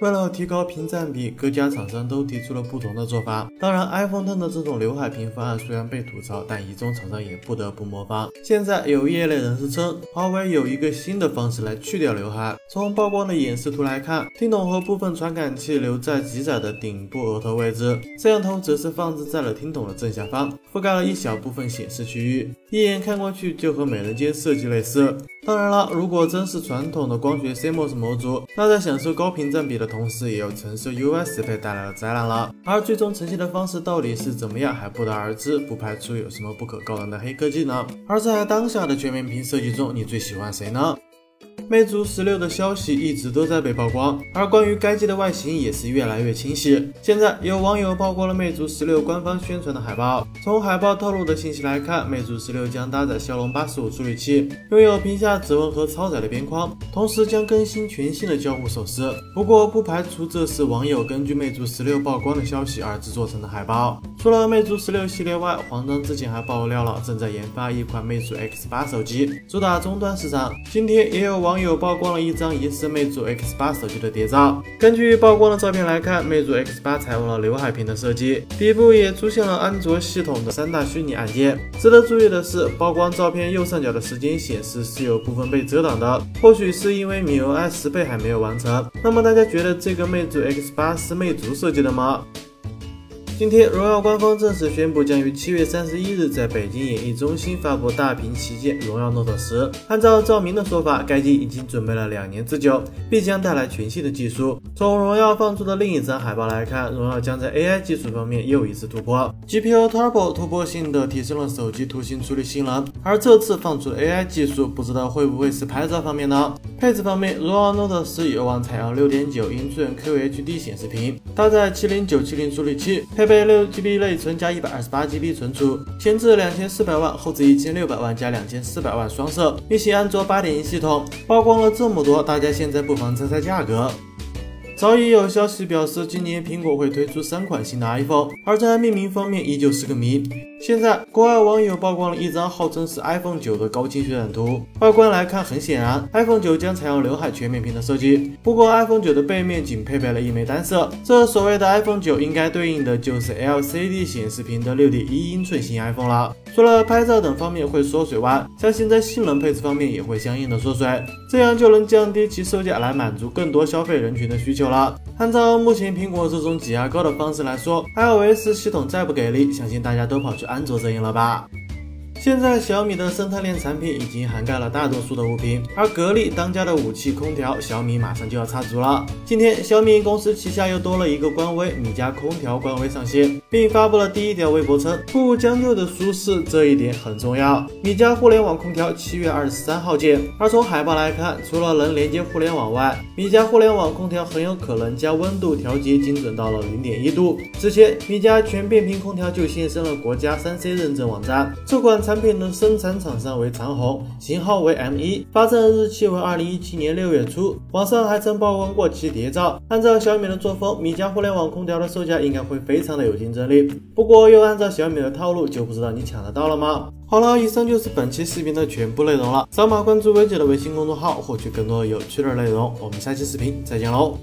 为了提高屏占比，各家厂商都提出了不同的做法。当然，iPhone Ten 的这种刘海屏方案虽然被吐槽，但一众厂商也不得不模仿。现在有业内人士称，华为有一个新的方式来去掉刘海。从曝光的演示图来看，听筒和部分传感器留在机载的顶部额头位置，摄像头则是放置在了听筒的正下方，覆盖了一小部分显示区域，一眼看过去就和美人尖设计类似。当然了，如果真是传统的光学 CMOS 模组，那在享受高屏占比的同时，也要承受 UI 适配带来的灾难了。而最终呈现的方式到底是怎么样，还不得而知，不排除有什么不可告人的黑科技呢。而在当下的全面屏设计中，你最喜欢谁呢？魅族十六的消息一直都在被曝光，而关于该机的外形也是越来越清晰。现在有网友曝光了魅族十六官方宣传的海报。从海报透露的信息来看，魅族十六将搭载骁龙八十五处理器，拥有屏下指纹和超窄的边框，同时将更新全新的交互手势。不过，不排除这是网友根据魅族十六曝光的消息而制作成的海报。除了魅族十六系列外，黄章之前还爆料了正在研发一款魅族 X 八手机，主打终端市场。今天也有网友曝光了一张疑似魅族 X 八手机的谍照。根据曝光的照片来看，魅族 X 八采用了刘海屏的设计，底部也出现了安卓系统的三大虚拟按键。值得注意的是，曝光照片右上角的时间显示是有部分被遮挡的，或许是因为米 UI 十倍还没有完成。那么大家觉得这个魅族 X 八是魅族设计的吗？今天，荣耀官方正式宣布，将于七月三十一日在北京演艺中心发布大屏旗舰荣耀 Note 十。按照赵明的说法，该机已经准备了两年之久，必将带来全新的技术。从荣耀放出的另一张海报来看，荣耀将在 AI 技术方面又一次突破，GPU Turbo 突破性的提升了手机图形处理性能。而这次放出的 AI 技术，不知道会不会是拍照方面呢？配置方面，荣耀 Note 十有望采用六点九英寸 QHD 显示屏，搭载麒麟九七零处理器，配。备六 GB 内存加一百二十八 GB 存储，前置两千四百万，后置一千六百万加两千四百万双摄，运行安卓八点一系统。曝光了这么多，大家现在不妨猜猜价格。早已有消息表示，今年苹果会推出三款新的 iPhone，而在命名方面依旧是个谜。现在，国外网友曝光了一张号称是 iPhone 九的高清渲染图。外观来看，很显然，iPhone 九将采用刘海全面屏的设计。不过，iPhone 九的背面仅配备了一枚单摄，这所谓的 iPhone 九应该对应的就是 LCD 显示屏的6.1英寸新 iPhone 了。除了拍照等方面会缩水外，相信在性能配置方面也会相应的缩水，这样就能降低其售价，来满足更多消费人群的需求了。按照目前苹果这种挤牙膏的方式来说，iOS 系统再不给力，相信大家都跑去安卓阵营了吧。现在小米的生态链产品已经涵盖了大多数的物品，而格力当家的武器空调，小米马上就要插足了。今天，小米公司旗下又多了一个官微，米家空调官微上线，并发布了第一条微博称，不将就的舒适这一点很重要。米家互联网空调七月二十三号见。而从海报来看，除了能连接互联网外，米家互联网空调很有可能将温度调节精准到了零点一度。之前，米家全变频空调就现身了国家三 C 认证网站，这款。产品的生产厂商为长虹，型号为 M 一，发证日期为二零一七年六月初。网上还曾曝光过其谍照。按照小米的作风，米家互联网空调的售价应该会非常的有竞争力。不过又按照小米的套路，就不知道你抢得到了吗？好了，以上就是本期视频的全部内容了。扫码关注薇姐的微信公众号，获取更多有趣的内容。我们下期视频再见喽！